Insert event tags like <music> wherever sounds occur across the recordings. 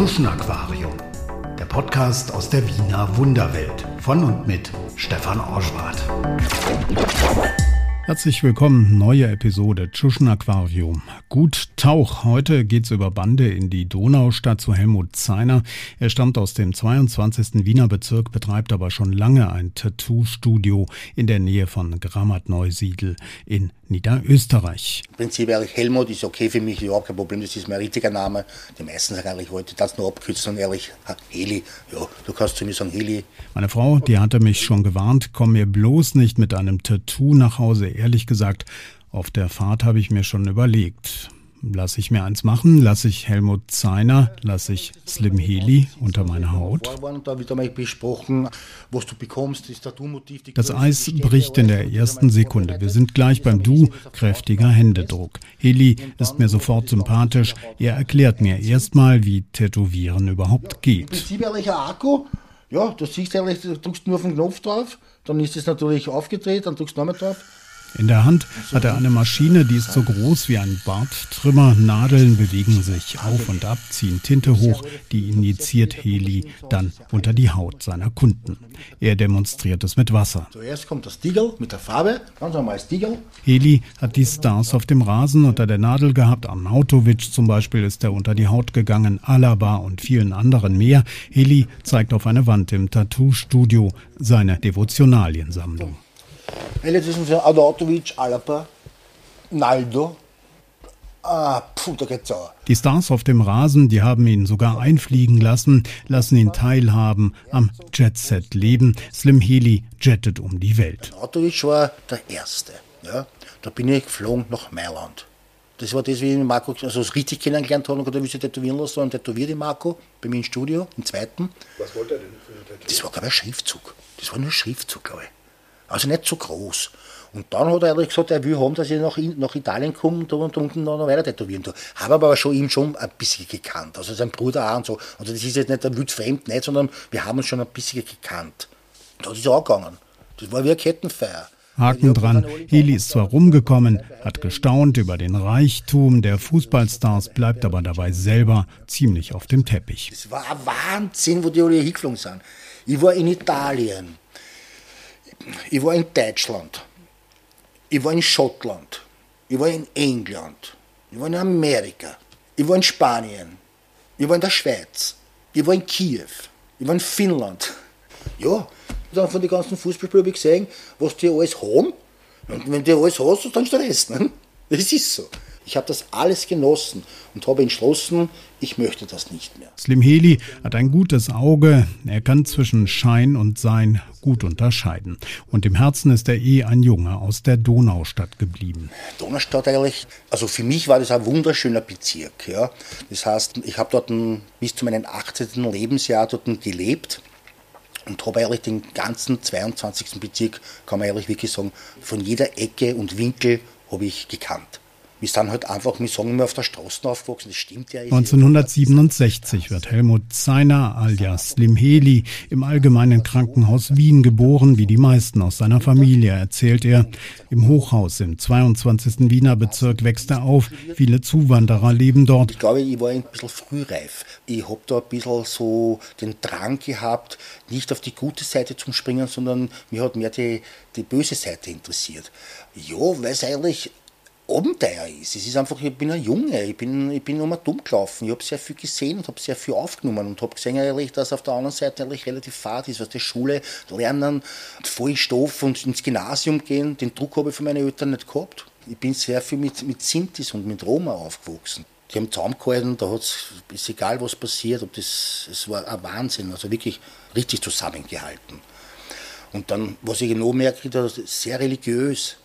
Tschuschen Aquarium, der Podcast aus der Wiener Wunderwelt von und mit Stefan Orschwart. Herzlich willkommen, neue Episode Tschuschen Aquarium. Gut Tauch. Heute geht's über Bande in die Donaustadt zu Helmut Zeiner. Er stammt aus dem 22. Wiener Bezirk, betreibt aber schon lange ein Tattoo-Studio in der Nähe von Grammat-Neusiedl in Niederösterreich. Im Prinzip eigentlich Helmut ist okay für mich, überhaupt kein Problem, das ist mein richtiger Name. Die meisten sagen eigentlich heute das nur abkürzen und ehrlich, Heli, ja, du kannst zu mir sagen Heli. Meine Frau, die hatte mich schon gewarnt, komm mir bloß nicht mit einem Tattoo nach Hause ehrlich gesagt, auf der Fahrt habe ich mir schon überlegt. Lass ich mir eins machen, lasse ich Helmut Zeiner, lasse ich Slim Heli unter meine Haut. Das Eis bricht in der ersten Sekunde. Wir sind gleich beim Du, kräftiger Händedruck. Heli ist mir sofort sympathisch. Er erklärt mir erstmal, wie Tätowieren überhaupt geht. Prinzip ehrlicher Akku. Ja, du siehst ehrlich, du drückst nur auf den Knopf drauf, dann ist es natürlich aufgedreht, dann drückst du nochmal drauf. In der Hand hat er eine Maschine, die ist so groß wie ein Barttrimmer. Nadeln bewegen sich auf und ab, ziehen Tinte hoch, die injiziert Heli dann unter die Haut seiner Kunden. Er demonstriert es mit Wasser. Zuerst kommt das Diegel mit der Farbe, ganz normales Diegel. Heli hat die Stars auf dem Rasen unter der Nadel gehabt. Arnautovic zum Beispiel ist er unter die Haut gegangen, Alaba und vielen anderen mehr. Heli zeigt auf eine Wand im Tattoo-Studio seine Devotionaliensammlung. Ele diz assim, Adoltovic, Alapa, Naldo. Ah, puh, da geht's auch. Die Stars auf dem Rasen, die haben ihn sogar einfliegen lassen, lassen ihn teilhaben am Jet-Set-Leben. Slim Heli jettet um die Welt. Adoltovic war der Erste. Ja. Da bin ich geflogen nach Mailand. Das war das, wie ich Marco also richtig kennengelernt habe und gesagt, ich tätowieren lassen. Und tätowiert den Marco bei mir im Studio, im zweiten. Was wollte er denn für eine Tätowierung? Das war, glaube ich, ein Schriftzug. Das war nur ein Schriftzug, glaube ich. Also nicht so groß. Und dann hat er gesagt, er will haben, dass ich nach, nach Italien komme und, und unten noch weiter tätowieren tue. Habe aber schon ihm schon ein bisschen gekannt. Also sein Bruder auch und so. Also das ist jetzt nicht ein wildfremd, nicht, sondern wir haben uns schon ein bisschen gekannt. Und das ist auch gegangen. Das war wie eine Kettenfeier. Haken dran. Heli ist zwar rumgekommen, hat gestaunt über den Reichtum der Fußballstars, bleibt aber dabei selber ziemlich auf dem Teppich. Es war ein Wahnsinn, wo die alle hingeflogen sind. Ich war in Italien, ich war in Deutschland, ich war in Schottland, ich war in England, ich war in Amerika, ich war in Spanien, ich war in der Schweiz, ich war in Kiew, ich war in Finnland. <laughs> Ja, dann von den ganzen ich gesehen, was die alles haben. Und wenn die alles hast, dann ist der Rest. Ne? <laughs> Das ist so. Ich habe das alles genossen und habe entschlossen, ich möchte das nicht mehr. Slim Heli hat ein gutes Auge. Er kann zwischen Schein und Sein gut unterscheiden. Und im Herzen ist er eh ein Junge aus der Donaustadt geblieben. Donaustadt eigentlich, also für mich war das ein wunderschöner Bezirk. Ja. Das heißt, ich habe dort bis zu meinem 18. Lebensjahr dort gelebt und habe eigentlich den ganzen 22. Bezirk, kann man ehrlich wirklich sagen, von jeder Ecke und Winkel habe ich gekannt. Wir sind halt einfach, wir sagen immer, auf der Straße aufgewachsen, das stimmt ja. 1967 wird Helmut Zeiner alias Slim Heli im Allgemeinen Krankenhaus Wien geboren, wie die meisten aus seiner Familie, erzählt er. Im Hochhaus im 22. Wiener Bezirk wächst er auf. Viele Zuwanderer leben dort. Ich glaube, ich war ein bisschen frühreif. Ich habe da ein bisschen so den Drang gehabt, nicht auf die gute Seite zu springen, sondern mir hat mehr die, die böse Seite interessiert. Ja, weil es eigentlich Abenteuer ist. Es ist einfach, ich bin ein Junge, ich bin, ich bin mal dumm gelaufen. Ich habe sehr viel gesehen und habe sehr viel aufgenommen und habe gesehen, ehrlich, dass auf der anderen Seite eigentlich relativ fad ist, was die Schule lernen, voll Stoff und ins Gymnasium gehen. Den Druck habe ich von meinen Eltern nicht gehabt. Ich bin sehr viel mit, mit Sintis und mit Roma aufgewachsen. Die haben zusammengehalten, da hat es, egal was passiert, ob das, es war ein Wahnsinn, also wirklich richtig zusammengehalten. Und dann, was ich noch merke, sehr religiös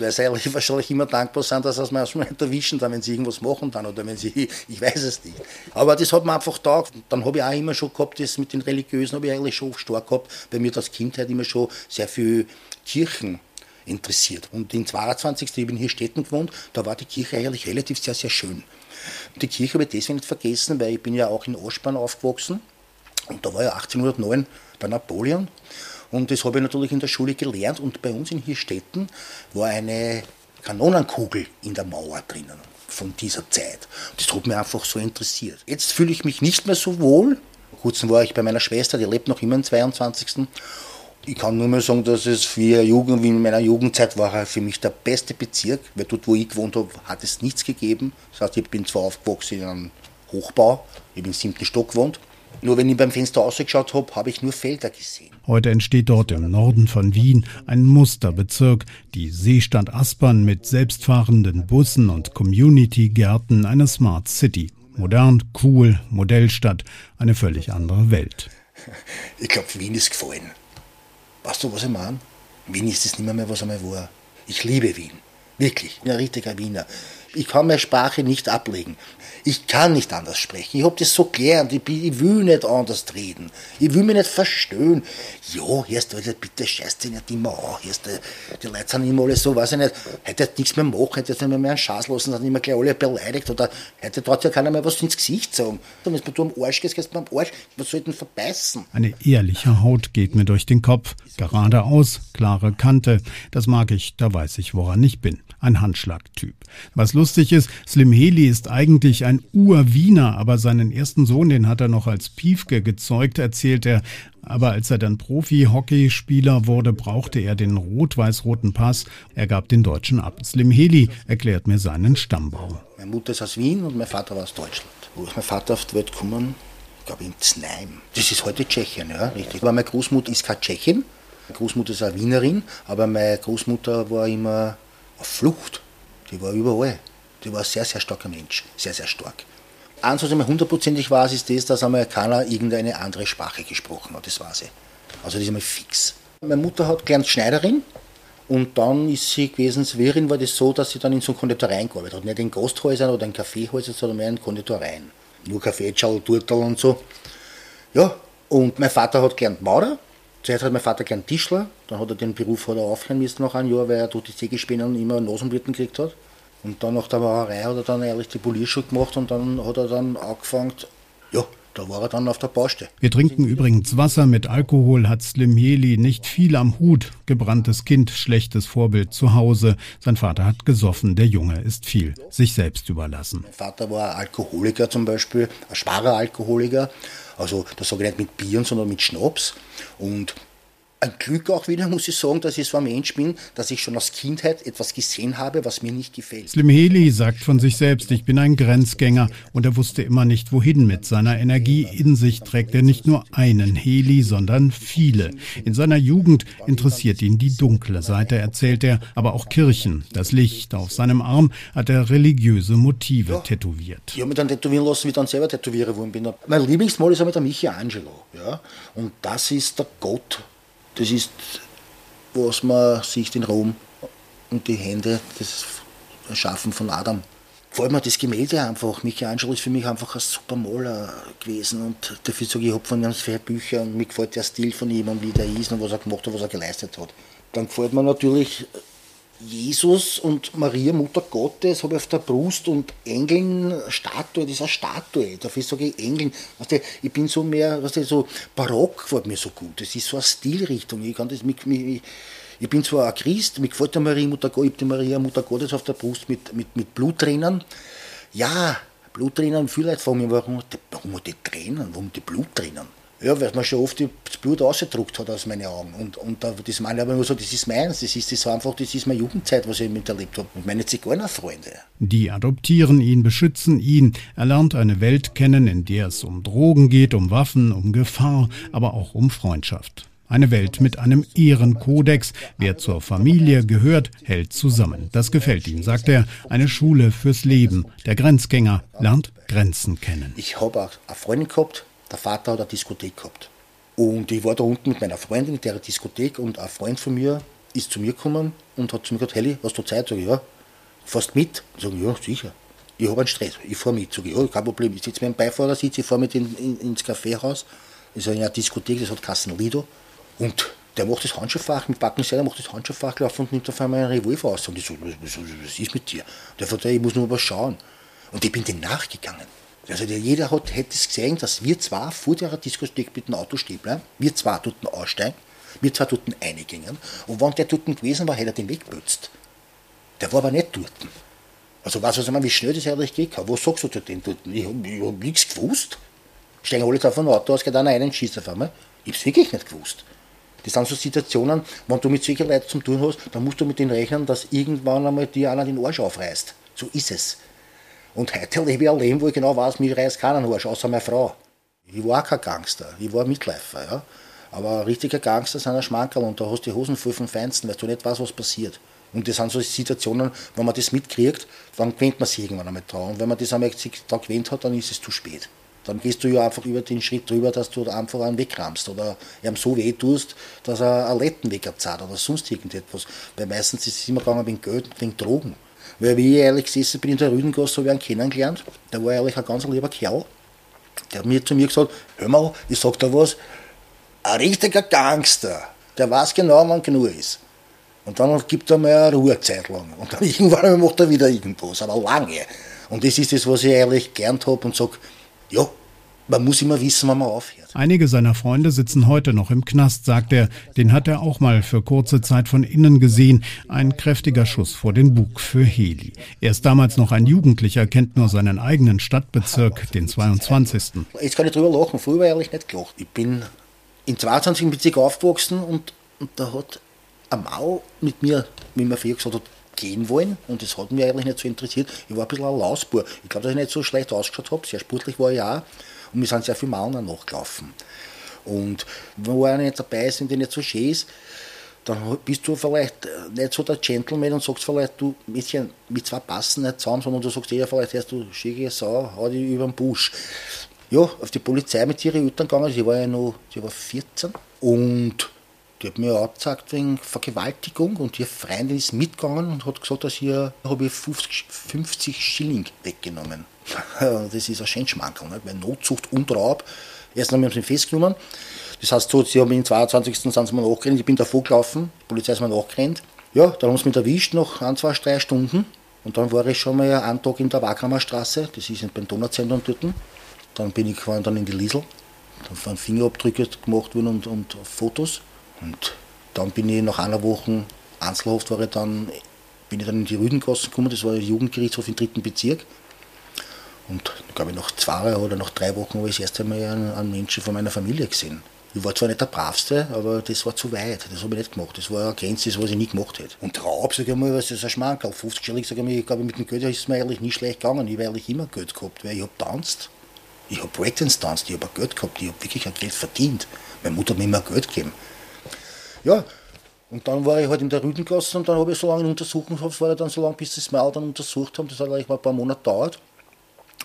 weil sie <laughs> wahrscheinlich immer dankbar sind, dass sie es manchmal erwischen, dann, wenn sie irgendwas machen dann oder wenn sie, <laughs> ich weiß es nicht. Aber das hat mir einfach da. Dann habe ich auch immer schon gehabt, das mit den Religiösen habe ich eigentlich schon stark gehabt, weil mir das Kindheit immer schon sehr viel Kirchen interessiert. Und in 22. ich bin hier Städten gewohnt, da war die Kirche eigentlich relativ sehr, sehr schön. Die Kirche habe ich deswegen nicht vergessen, weil ich bin ja auch in Aschbahn aufgewachsen und da war ja 1809 bei Napoleon und das habe ich natürlich in der Schule gelernt. Und bei uns in Hirstetten war eine Kanonenkugel in der Mauer drinnen von dieser Zeit. Das hat mich einfach so interessiert. Jetzt fühle ich mich nicht mehr so wohl. Vor kurzem war ich bei meiner Schwester, die lebt noch immer am 22. Ich kann nur mal sagen, dass es für Jugend, wie in meiner Jugendzeit war für mich der beste Bezirk, weil dort, wo ich gewohnt habe, hat es nichts gegeben. Das heißt, ich bin zwar aufgewachsen in einem Hochbau, ich bin im siebten Stock gewohnt, nur wenn ich beim Fenster rausgeschaut habe, habe ich nur Felder gesehen. Heute entsteht dort im Norden von Wien ein Musterbezirk, die Seestadt Aspern mit selbstfahrenden Bussen und Community-Gärten, eine Smart City. Modern, cool, Modellstadt, eine völlig andere Welt. <laughs> Ich glaube, Wien ist gefallen. Weißt du, was ich meine? Wien ist es nicht mehr, mehr, was einmal war. Ich liebe Wien. Wirklich. Ich bin ein richtiger Wiener. Ich kann meine Sprache nicht ablegen. Ich kann nicht anders sprechen. Ich habe das so gelernt. Ich, ich, will nicht anders reden. Ich will mich nicht verstehen. Ja, ist Leute, bitte scheiß dich nicht immer an. Hier ist die, Leute sind immer alle so, weiß ich nicht, hätte jetzt nichts mehr machen, hätte jetzt nicht mehr, mehr einen Schaß lassen, sind immer gleich alle beleidigt oder hätte dort ja keiner mehr was ins Gesicht sagen. Wenn du am Arsch gehst, gehst du am Arsch. Was soll denn verbeißen? Eine ehrliche Haut geht mir durch den Kopf. Geradeaus, klare Kante. Das mag ich, da weiß ich, woran ich bin. Ein Handschlagtyp. Was lustig ist, Slim Heli ist eigentlich ein Ur-Wiener, aber seinen ersten Sohn, den hat er noch als Piefke gezeugt, erzählt er. Aber als er dann Profi-Hockeyspieler wurde, brauchte er den rot-weiß-roten Pass. Er gab den Deutschen ab. Slim Heli erklärt mir seinen Stammbau. Meine Mutter ist aus Wien und mein Vater war aus Deutschland. Wo ist mein Vater auf die Welt gekommen? Ich glaube in Znaim. Das ist heute Tschechien, ja, richtig. Aber meine Großmutter ist keine Tschechin. Meine Großmutter ist eine Wienerin, aber meine Großmutter war immer auf Flucht. Die war überall. Die war ein sehr, sehr starker Mensch. Sehr, sehr stark. Eins, was ich mir hundertprozentig weiß, ist das, dass einmal keiner irgendeine andere Sprache gesprochen hat. Das weiß ich. Also das ist einmal fix. Meine Mutter hat gelernt Schneiderin und dann ist sie gewesen, Wirin war das so, dass sie dann in so Konditoreien gearbeitet hat. Nicht in Gasthäusern oder in Kaffeehäusern, sondern mehr in Konditoreien. Nur Kaffee, Schall, Turtel und so. Ja, und mein Vater hat gelernt Maurer. Zuerst hat mein Vater gelernt Tischler, dann hat er den Beruf hat er aufhören müssen nach einem Jahr, weil er durch die Sägespinnen immer Nasenblüten gekriegt hat. Und dann nach der Maurerei hat er dann ehrlich die Polierschule gemacht und dann hat er dann angefangen, ja, da war er dann auf der Baustelle. Wir trinken übrigens Wasser mit Alkohol, hat Slim Heli nicht viel am Hut. Gebranntes Kind, schlechtes Vorbild zu Hause. Sein Vater hat gesoffen, der Junge ist viel, sich selbst überlassen. Mein Vater war Alkoholiker zum Beispiel, ein schwacher Alkoholiker. Also das sage ich nicht mit Bieren, sondern mit Schnaps. Und ein Glück auch wieder, muss ich sagen, dass ich so ein Mensch bin, dass ich schon aus Kindheit etwas gesehen habe, was mir nicht gefällt. Slim Heli sagt von sich selbst, ich bin ein Grenzgänger und er wusste immer nicht, wohin mit seiner Energie. In sich trägt er nicht nur einen Heli, sondern viele. In seiner Jugend interessiert ihn die dunkle Seite, erzählt er, aber auch Kirchen, das Licht. Auf seinem Arm hat er religiöse Motive ja. tätowiert. Ich habe mich dann tätowieren lassen, wie ich dann selber tätowieren worden bin. Mein Lieblingsmal ist aber der Michelangelo. Ja? Und das ist der Gott das ist, was man sieht in Rom und die Hände, das Schaffen von Adam. Vor allem das Gemälde einfach. Michelangelo ist für mich einfach ein super Maler gewesen und dafür sage ich, ich habe von ihm zwei Bücher und mir gefällt der Stil von ihm und wie der ist und was er gemacht hat, was er geleistet hat. Dann gefällt mir natürlich Jesus und Maria, Mutter Gottes, habe ich auf der Brust und Engeln, Statue, das ist eine Statue. Dafür sage ich Engeln. Weißt du, ich bin so mehr, weißt du, so barock gefällt mir so gut. Das ist so eine Stilrichtung. Ich, kann das, mich, mich, ich bin zwar ein Christ, mir gefällt die Maria, Mutter Gottes, ich habe die Maria, Mutter Gottes auf der Brust mit, mit, mit Bluttränen. Ja, Bluttränen, viele Leute fragen mich, warum, warum die Tränen, warum die Bluttränen? Ja, weil man schon oft das Blut ausgedruckt hat aus meinen Augen. Und, und das meine ich aber nur so, das ist meins, das ist das einfach, das ist meine Jugendzeit, was ich miterlebt habe. Und meine Zigeunerfreunde. Die adoptieren ihn, beschützen ihn. Er lernt eine Welt kennen, in der es um Drogen geht, um Waffen, um Gefahr, aber auch um Freundschaft. Eine Welt mit einem Ehrenkodex. Wer zur Familie gehört, hält zusammen. Das gefällt ihm, sagt er. Eine Schule fürs Leben. Der Grenzgänger lernt Grenzen kennen. Ich habe auch eine Freundin gehabt, der Vater hat eine Diskothek gehabt. Und ich war da unten mit meiner Freundin in der Diskothek und ein Freund von mir ist zu mir gekommen und hat zu mir gesagt, Helly, hast du Zeit? Sag ich, ja. Fährst mit? Sag ich, ja, sicher. Ich habe einen Stress, ich fahre mit. Sag ich, ja, kein Problem. Ich sitze mit dem Beifahrersitz, ich fahre mit in, in, ins Kaffeehaus. Das ist eine Diskothek, das hat Kassen Lido. Und der macht das Handschuhfach, mit Backen selber macht das Handschuhfach auf und nimmt auf einmal einen Revolver aus. Und ich so, was, was, was ist mit dir? Der sagt, ich muss nur was schauen. Und ich bin dem nachgegangen. Also jeder hat, hätte es gesehen, dass wir zwar vor der Diskothek mit dem Auto stehen bleiben, wir zwar dort aussteigen, wir zwar dort eingingen und wenn der dort gewesen war, hätte er den wegbützt. Der war aber nicht dort. Also weißt du, was ich wie schnell das eigentlich geht? Was sagst du zu dem dort? Ich habe hab nichts gewusst. Steigen alle auf ein Auto aus, geht einer einen schießt auf einmal. Ich habe es wirklich nicht gewusst. Das sind so Situationen, wenn du mit solchen Leuten zu tun hast, dann musst du mit denen rechnen, dass irgendwann einmal dir einer den Arsch aufreißt. So ist es. Und heute lebe ich ein Leben, wo ich genau weiß, mir reißt keinen Arsch, außer meine Frau. Ich war kein Gangster, ich war Mitläufer. Ja? Aber ein richtiger Gangster sind ein Schmankerl und da hast du die Hosen voll vom Feinsten, weil du nicht weißt, was passiert. Und das sind so Situationen, wenn man das mitkriegt, dann gewinnt man sich irgendwann einmal dran. Und wenn man das einmal da gewinnt hat, dann ist es zu spät. Dann gehst du ja einfach über den Schritt drüber, dass du einfach einen wegrammst oder ihm so weh tust, dass er einen Letten wegabzahlt oder sonst irgendetwas. Weil meistens ist es immer gegangen wegen Geld und wegen Drogen. Weil wie ich ehrlich gesessen bin in der Rüdengasse, habe ich einen kennengelernt. Der war eigentlich ein ganz lieber Kerl. Der hat mir zu mir gesagt, hör mal, ich sag da was, ein richtiger Gangster, der weiß genau, wann genug ist. Und dann gibt er mal eine Ruhezeit lang. Und dann <laughs> irgendwann macht er wieder irgendwas, aber lange. Und das ist das, was ich eigentlich gern habe und sage, ja, man muss immer wissen, wann man aufhört. Einige seiner Freunde sitzen heute noch im Knast, sagt er. Den hat er auch mal für kurze Zeit von innen gesehen. Ein kräftiger Schuss vor den Bug für Heli. Er ist damals noch ein Jugendlicher, kennt nur seinen eigenen Stadtbezirk, den 22. Jetzt kann ich drüber lachen, früher war ich ehrlich nicht gelacht. Ich bin im 22. Bezirk aufgewachsen und, und da hat ein Mau mit mir, wie man früher gesagt hat, gehen wollen und das hat mich eigentlich nicht so interessiert. Ich war ein bisschen ein Lausbur. Ich glaube, dass ich nicht so schlecht ausgeschaut habe. Sehr sportlich war ich auch und wir sind sehr viele Mauern nachgelaufen. Und wenn einer nicht dabei ist der nicht so schön ist, dann bist du vielleicht äh, nicht so der Gentleman und sagst vielleicht, du, Mädchen, mit zwei passen nicht zusammen, sondern du sagst eher vielleicht erst, du schicke Sau, hau die über den Busch. Ja, auf die Polizei mit ihren Eltern gegangen, sie war ja noch, sie war 14 und die hat mir angezeigt wegen Vergewaltigung und ihr Freundin ist mitgegangen und hat gesagt, dass ihr habe ich 50, 50 Schilling weggenommen. <laughs> Das ist ein Scheinschmankerl, ne? weil Notzucht und Raub. Erst haben wir uns festgenommen. Das heißt, so, sie haben den 22. sind sie mir nachgerannt, ich bin davor gelaufen, die Polizei ist mir nachgerannt. Ja, dann haben sie mich erwischt nach ein, zwei, drei Stunden. Und dann war ich schon mal einen Tag in der Wagramer das ist beim Donauzentrum dort. Dann bin ich dann in die Liesel. Dann waren Fingerabdrücke gemacht worden und, und Fotos. Und dann bin ich nach einer Woche Einzelhaft war ich dann, bin ich dann in die Rüdengasse gekommen, das war der Jugendgerichtshof im dritten Bezirk. Und glaube ich nach zwei oder nach drei Wochen habe ich das erste Mal einen, einen Menschen von meiner Familie gesehen. Ich war zwar nicht der Bravste, aber das war zu weit. Das habe ich nicht gemacht. Das war eine Grenze, was ich nie gemacht hätte. Und Raub, sage ich mal, was ist ein Schmankerl? 50 Schilling, sage ich mal, ich glaube, mit dem Geld ist es mir eigentlich nie schlecht gegangen. Ich habe eigentlich immer Geld gehabt, weil ich habe tanzt. Ich habe Breakdance tanzt, ich habe Geld gehabt, ich habe wirklich ein Geld verdient. Meine Mutter hat mir immer Geld gegeben. Ja, und dann war ich halt in der Rüdengasse und dann habe ich so lange in Untersuchungshaft, war dann so lange, bis sie das Mal dann untersucht haben. Das hat eigentlich mal ein paar Monate gedauert.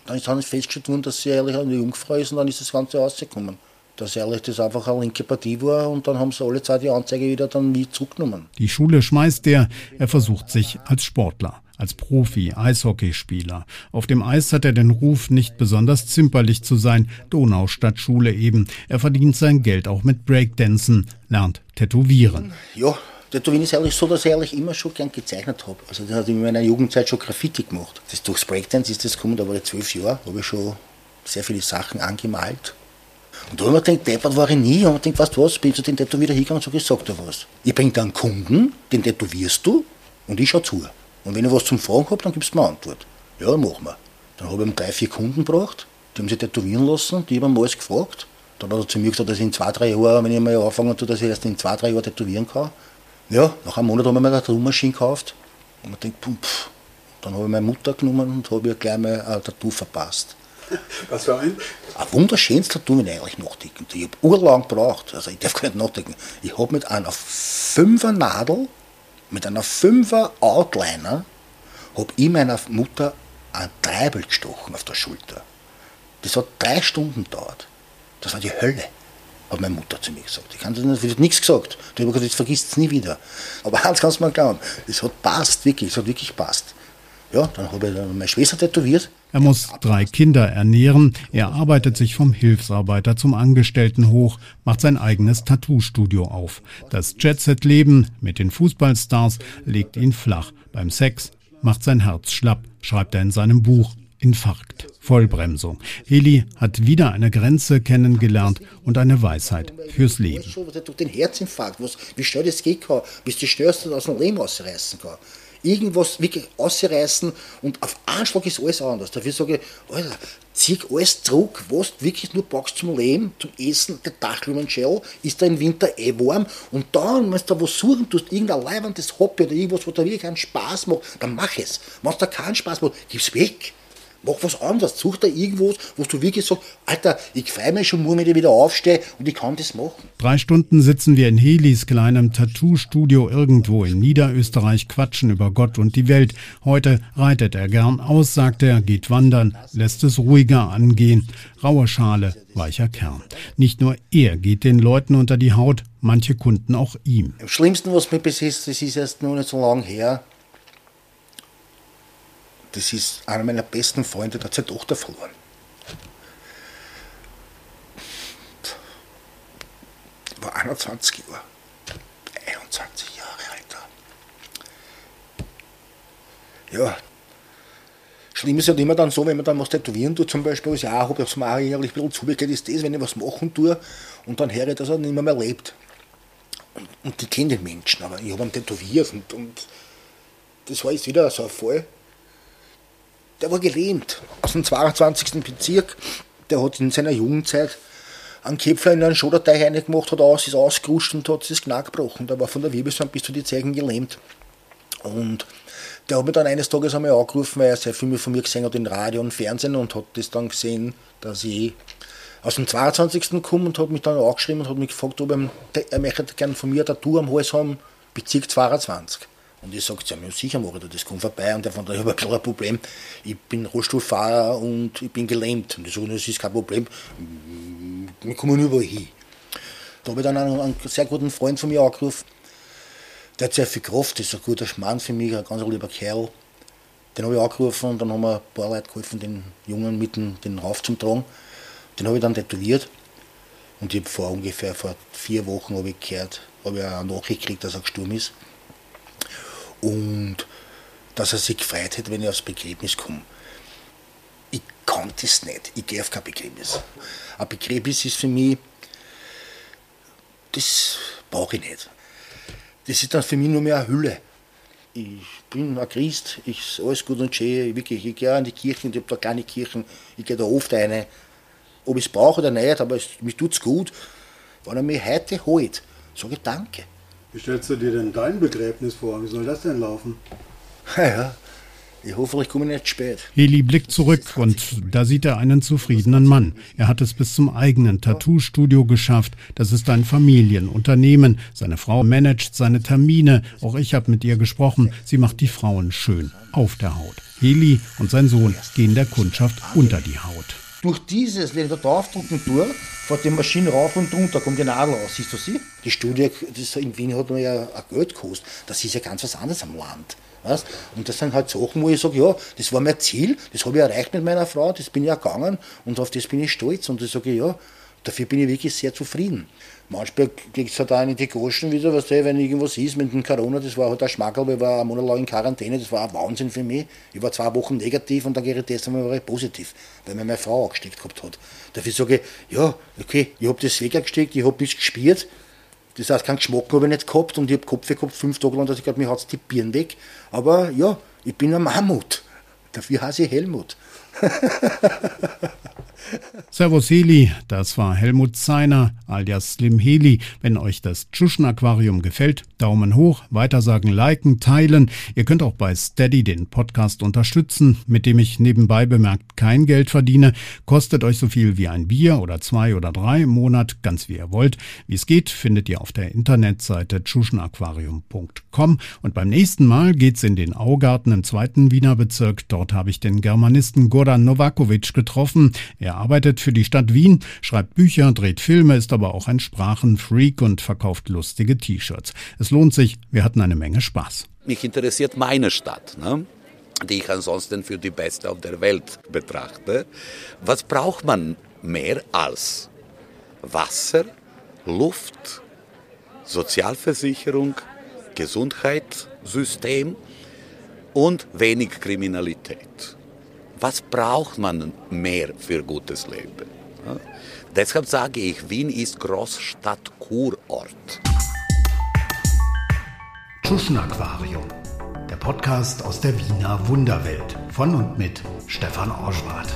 Dann ist dann festgestellt worden, dass sie eigentlich eine Jungfrau ist und dann ist das Ganze rausgekommen. Dass ehrlich das einfach eine linke Partie war und dann haben sie alle Zeit die Anzeige wieder dann mit zurückgenommen. Die Schule schmeißt er, er versucht sich als Sportler als Profi, Eishockeyspieler. Auf dem Eis hat er den Ruf, nicht besonders zimperlich zu sein. Donaustadtschule eben. Er verdient sein Geld auch mit Breakdancen, lernt Tätowieren. Ja, Tätowieren ist eigentlich so, dass ich eigentlich immer schon gern gezeichnet habe. Also das hat in meiner Jugendzeit schon Graffiti gemacht. Das durchs Breakdance ist das gekommen, da war ich zwölf Jahre, habe ich schon sehr viele Sachen angemalt. Und da habe ich mir gedacht, deppert war ich nie. Und ich gedacht, weißt du was, bin zu den Tätowierer hingegangen und sag dir was. Ich bringe einen Kunden, den tätowierst du und ich schau zu. Und wenn ich was zum Fragen habe, dann gibst du mir eine Antwort. Ja, machen wir. Dann habe ich ihm drei, vier Kunden gebracht, die haben sich tätowieren lassen, die haben alles gefragt. Dann hat er zu mir gesagt, dass ich in zwei, drei Jahren, wenn ich mal anfangen tue, dass ich erst in zwei, drei Jahren tätowieren kann. Ja, nach einem Monat haben wir mir eine Tattoo-Maschine gekauft. Und man denkt, pff, dann habe ich meine Mutter genommen und habe ihr gleich mal ein Tattoo verpasst. <laughs> Was für ein? Ein wunderschönes Tattoo, wenn ich eigentlich nachdenke. Ich habe urlang gebraucht, also ich darf gar nicht nachdenken. Ich habe mit einer Fünfer Nadel mit einer Fünfer Outliner habe ich meiner Mutter ein Treibel gestochen auf der Schulter. Das hat drei Stunden gedauert. Das war die Hölle, hat meine Mutter zu mir gesagt. Ich kann das nicht, nichts gesagt. Die hat gesagt, das vergisst es nie wieder. Aber <laughs> eins kannst du mal glauben, es hat passt, wirklich, es hat wirklich passt. Ja, dann habe ich meine Schwester tätowiert. Er muss drei Kinder ernähren. Er arbeitet sich vom Hilfsarbeiter zum Angestellten hoch, macht sein eigenes Tattoo-Studio auf. Das Jet-Set-Leben mit den Fußballstars legt ihn flach. Beim Sex macht sein Herz schlapp, schreibt er in seinem Buch. Infarkt, Vollbremsung. Heli hat wieder eine Grenze kennengelernt und eine Weisheit fürs Leben. Den Herzinfarkt, wie schnell das geht bis die Störste aus dem Leben ausreißen kann. Irgendwas wirklich ausreißen und auf einen Schlag ist alles anders. Dafür sage ich, Alter, zieh alles zurück, was du wirklich nur brauchst zum Leben, zum Essen, der Dachlumenschell, ist da im Winter eh warm und dann, wenn du da was suchen tust, irgendein leibendes Hobby oder irgendwas, wo dir wirklich keinen Spaß macht, dann mach es. Wenn es dir keinen Spaß macht, gib's weg. Mach was anderes. Such da irgendwas, wo du wirklich sagst, Alter, ich freue mich schon nur, wenn ich wieder aufstehe und ich kann das machen. Drei Stunden sitzen wir in Helis kleinem Tattoo-Studio irgendwo in Niederösterreich, quatschen über Gott und die Welt. Heute reitet er gern aus, sagt er, geht wandern, lässt es ruhiger angehen. Raue Schale, weicher Kern. Nicht nur er geht den Leuten unter die Haut, manche Kunden auch ihm. Am schlimmsten, was mir besitzt, das ist erst noch nicht so lange her, das ist einer meiner besten Freunde, der hat seine Tochter verloren. War 21 Jahre. 21 Jahre, Alter. Ja. Schlimm ist ja immer dann so, wenn man dann was tätowieren tut, zum Beispiel, was ich auch habe, man auch jährlich ein bisschen zugeht, ist das, wenn ich was machen tue und dann höre ich, dass er nicht mehr, mehr lebt. Und, und die kennen den Menschen, aber ich habe ihn tätowiert und, und das war jetzt wieder so ein Fall der war gelähmt aus dem 22. Bezirk. Der hat in seiner Jugendzeit einen Käpfler in einen Schoderteich reingemacht, hat aus, ist ausgerutscht und hat sich das Knack gebrochen. Der war von der Wirbelsäule bis zu den Zeichen gelähmt. Und der hat mich dann eines Tages einmal angerufen, weil er sehr viel von mir gesehen hat in Radio und Fernsehen und hat das dann gesehen, dass ich aus dem 22. komme und hat mich dann angeschrieben und hat mich gefragt, ob er, er möchte gerne von mir eine Tour am Hals haben, Bezirk 22. Und ich sage, ja, sicher mache ich das, kommt vorbei. Und der von da, ich habe ein bisschen Problem. Ich bin Rollstuhlfahrer und ich bin gelähmt. Und ich sage, das ist kein Problem. Wir kommen überall hin. Da habe ich dann einen, einen, sehr guten Freund von mir angerufen. Der hat sehr viel Kraft, das ist ein guter Mann für mich, ein ganz lieber Kerl. Den habe ich angerufen und dann haben wir ein paar Leute geholfen, den Jungen mitten den Rauf zum Tragen. Den habe ich dann tätowiert. Und ich habe vor ungefähr vor vier Wochen habe ich gehört, habe ich eine Nachricht gekriegt, dass er gestorben ist und dass er sich gefreut hätte, wenn ich aufs Begräbnis komme. Ich kann das nicht. Ich gehe auf kein Begräbnis. Ein Begräbnis ist für mich, das brauche ich nicht. Das ist dann für mich nur mehr eine Hülle. Ich bin ein Christ, ist alles gut und schön, wirklich, ich gehe in die Kirchen, ich habe da kleine Kirchen, ich gehe da oft eine. Ob ich es brauche oder nicht, aber es, mir tut es gut. Wenn er mich heute holt, sage ich Danke. Wie stellst du dir denn dein Begräbnis vor? Wie soll das denn laufen? Ja, ich hoffe, ich komme nicht spät. Heli blickt zurück und da sieht er einen zufriedenen Mann. Er hat es bis zum eigenen Tattoo-Studio geschafft. Das ist ein Familienunternehmen. Seine Frau managt seine Termine. Auch ich habe mit ihr gesprochen. Sie macht die Frauen schön auf der Haut. Heli und sein Sohn gehen der Kundschaft unter die Haut. Durch dieses, wenn wir draufdrücken durch, fährt die Maschine rauf und runter, kommt die Nadel raus. Siehst du sie? Die Studie das in Wien hat mir ja ein Geld gekostet. Das ist ja ganz was anderes am Land. Weißt? Und das sind halt Sachen, wo ich sage, ja, das war mein Ziel, das habe ich erreicht mit meiner Frau, das bin ich ja gegangen und auf das bin ich stolz. Und ich sage, ja, dafür bin ich wirklich sehr zufrieden. Manchmal kriegt es halt auch in die Groschen wieder, was wenn irgendwas ist mit dem Corona, das war halt ein Schmackel, weil ich war ein Monat lang in Quarantäne, das war ein Wahnsinn für mich. Ich war zwei Wochen negativ und dann gehe ich einmal positiv, weil mir meine Frau angesteckt gehabt hat. Dafür sage ich, ja, okay, ich habe das weggesteckt, ich habe nichts gespürt, das heißt, keinen Geschmack habe ich nicht gehabt und ich habe Kopf gehabt, fünf Tage lang, dass ich glaube, mir hat die Birnen weg. Aber ja, ich bin ein Mammut. Dafür heiße ich Helmut. <laughs> Servus Heli, das war Helmut Zeiner alias Slim Heli. Wenn euch das Tschuschen Aquarium gefällt, Daumen hoch, weitersagen, liken, teilen. Ihr könnt auch bei Steady den Podcast unterstützen, mit dem ich nebenbei bemerkt kein Geld verdiene. Kostet euch so viel wie ein Bier oder zwei oder drei im Monat, ganz wie ihr wollt. Wie es geht, findet ihr auf der Internetseite tschuschenaquarium.com. Und beim nächsten Mal geht's in den Augarten im zweiten Wiener Bezirk. Dort habe ich den Germanisten Goran Novakovic getroffen. Er arbeitet für die Stadt Wien, schreibt Bücher, dreht Filme, ist aber auch ein Sprachenfreak und verkauft lustige T-Shirts. Es lohnt sich, wir hatten eine Menge Spaß. Mich interessiert meine Stadt. Ne? die ich ansonsten für die beste auf der Welt betrachte. Was braucht man mehr als Wasser, Luft, Sozialversicherung, Gesundheitssystem und wenig Kriminalität? Was braucht man mehr für gutes Leben? Ja? Deshalb sage ich, Wien ist Großstadt-Kurort. Tuschenaquarium der Podcast aus der Wiener Wunderwelt von und mit Stefan Orschwart.